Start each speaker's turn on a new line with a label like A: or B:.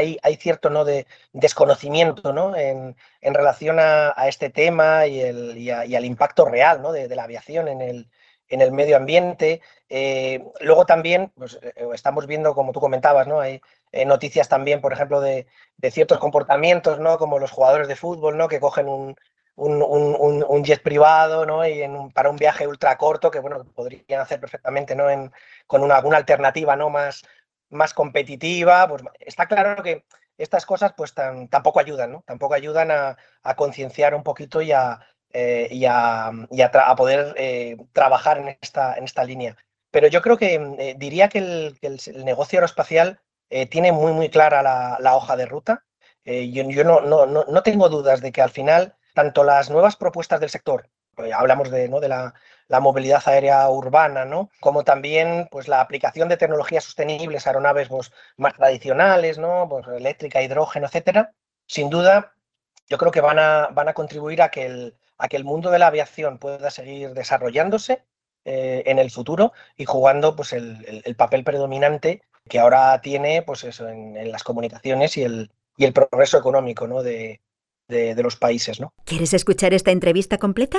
A: hay, cierto ¿no? de desconocimiento ¿no? en, en relación a, este tema y, el, y, al impacto real ¿no? de, la aviación en el, en el medio ambiente. Eh, luego también pues, eh, estamos viendo, como tú comentabas, ¿no? hay eh, noticias también, por ejemplo, de, de, ciertos comportamientos, ¿no? como los jugadores de fútbol, ¿no? que cogen un, un, un, un jet privado ¿no? y en para un viaje ultra corto, que bueno, podrían hacer perfectamente ¿no? en, con una, alguna alternativa ¿no? más, más competitiva. Pues está claro que estas cosas pues tan, tampoco ayudan, ¿no? Tampoco ayudan a, concienciar un poquito y a, eh, y, a, y a, poder eh, trabajar en esta, en esta línea. Pero yo creo que eh, diría que el, el, negocio aeroespacial tiene muy, muy clara la, la hoja de ruta. yo yo no, no, no tengo dudas de que al final tanto las nuevas propuestas del sector, pues hablamos de, ¿no? de la, movilidad aérea urbana, ¿no? como también pues, la aplicación de tecnologías sostenibles, aeronaves pues, más tradicionales, ¿no? pues, eléctrica, hidrógeno, etcétera, sin duda yo creo que van a, van a contribuir a que, el, a que el mundo de la aviación pueda seguir desarrollándose eh, en el futuro y jugando pues, el, el, el, papel predominante que ahora tiene pues, eso, en, las comunicaciones y el, y el progreso económico ¿no? de, los países.
B: ¿Quieres escuchar esta entrevista completa?